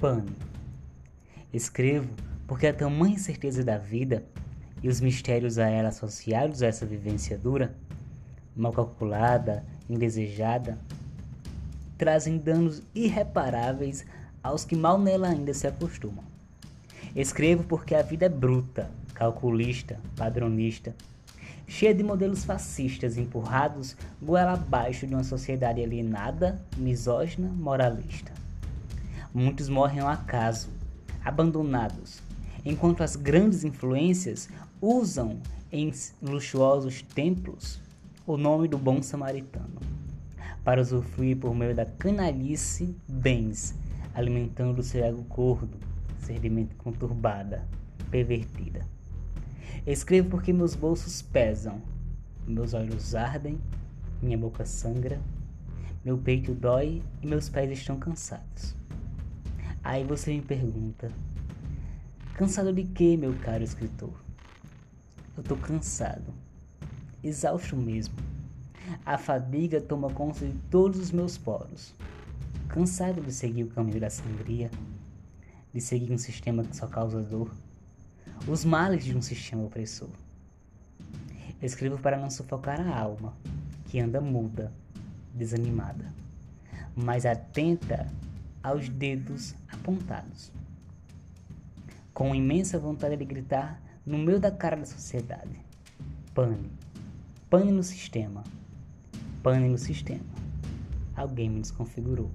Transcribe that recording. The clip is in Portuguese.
Pane. Escrevo porque a tamanha incerteza da vida e os mistérios a ela associados a essa vivência dura, mal calculada, indesejada, trazem danos irreparáveis aos que mal nela ainda se acostumam. Escrevo porque a vida é bruta, calculista, padronista, cheia de modelos fascistas empurrados goela abaixo de uma sociedade alienada, misógina, moralista. Muitos morrem ao acaso, abandonados, enquanto as grandes influências usam em luxuosos templos o nome do bom samaritano para usufruir por meio da canalice bens, alimentando seu ego gordo, servidamente conturbada, pervertida. Escrevo porque meus bolsos pesam, meus olhos ardem, minha boca sangra, meu peito dói e meus pés estão cansados. Aí você me pergunta: cansado de quê, meu caro escritor? Eu tô cansado, exausto mesmo. A fadiga toma conta de todos os meus poros. Cansado de seguir o caminho da sangria, de seguir um sistema que só causa dor os males de um sistema opressor. Escrevo para não sufocar a alma, que anda muda, desanimada, mas atenta aos dedos apontados. Com imensa vontade de gritar no meio da cara da sociedade: pane, pane no sistema, pane no sistema. Alguém me desconfigurou.